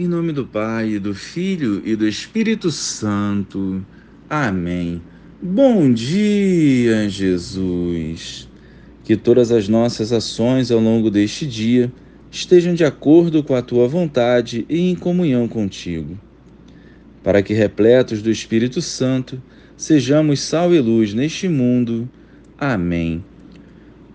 Em nome do Pai, do Filho e do Espírito Santo. Amém. Bom dia, Jesus. Que todas as nossas ações ao longo deste dia estejam de acordo com a tua vontade e em comunhão contigo. Para que, repletos do Espírito Santo, sejamos sal e luz neste mundo. Amém.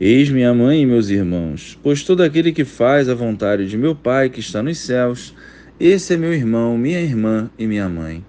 Eis minha mãe e meus irmãos, pois todo aquele que faz a vontade de meu Pai que está nos céus, esse é meu irmão, minha irmã e minha mãe.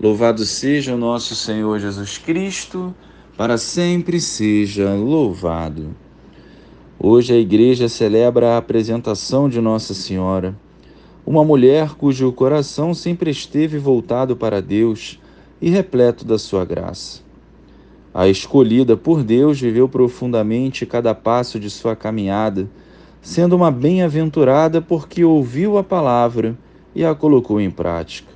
Louvado seja o nosso Senhor Jesus Cristo, para sempre seja louvado. Hoje a igreja celebra a apresentação de Nossa Senhora, uma mulher cujo coração sempre esteve voltado para Deus e repleto da sua graça. A escolhida por Deus viveu profundamente cada passo de sua caminhada, sendo uma bem-aventurada porque ouviu a palavra e a colocou em prática.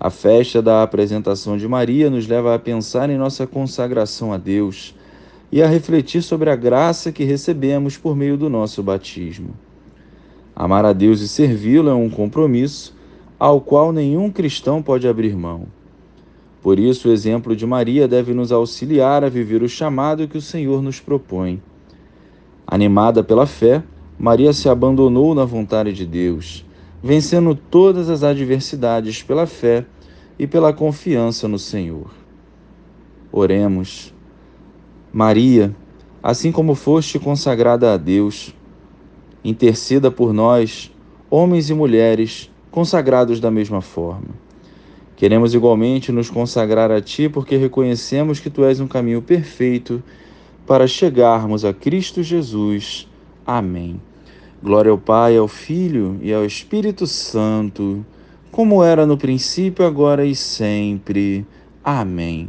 A festa da apresentação de Maria nos leva a pensar em nossa consagração a Deus e a refletir sobre a graça que recebemos por meio do nosso batismo. Amar a Deus e servi-lo é um compromisso ao qual nenhum cristão pode abrir mão. Por isso, o exemplo de Maria deve nos auxiliar a viver o chamado que o Senhor nos propõe. Animada pela fé, Maria se abandonou na vontade de Deus, vencendo todas as adversidades pela fé e pela confiança no Senhor. Oremos. Maria, assim como foste consagrada a Deus, interceda por nós, homens e mulheres, consagrados da mesma forma. Queremos igualmente nos consagrar a Ti porque reconhecemos que Tu és um caminho perfeito para chegarmos a Cristo Jesus. Amém. Glória ao Pai, ao Filho e ao Espírito Santo, como era no princípio, agora e sempre. Amém.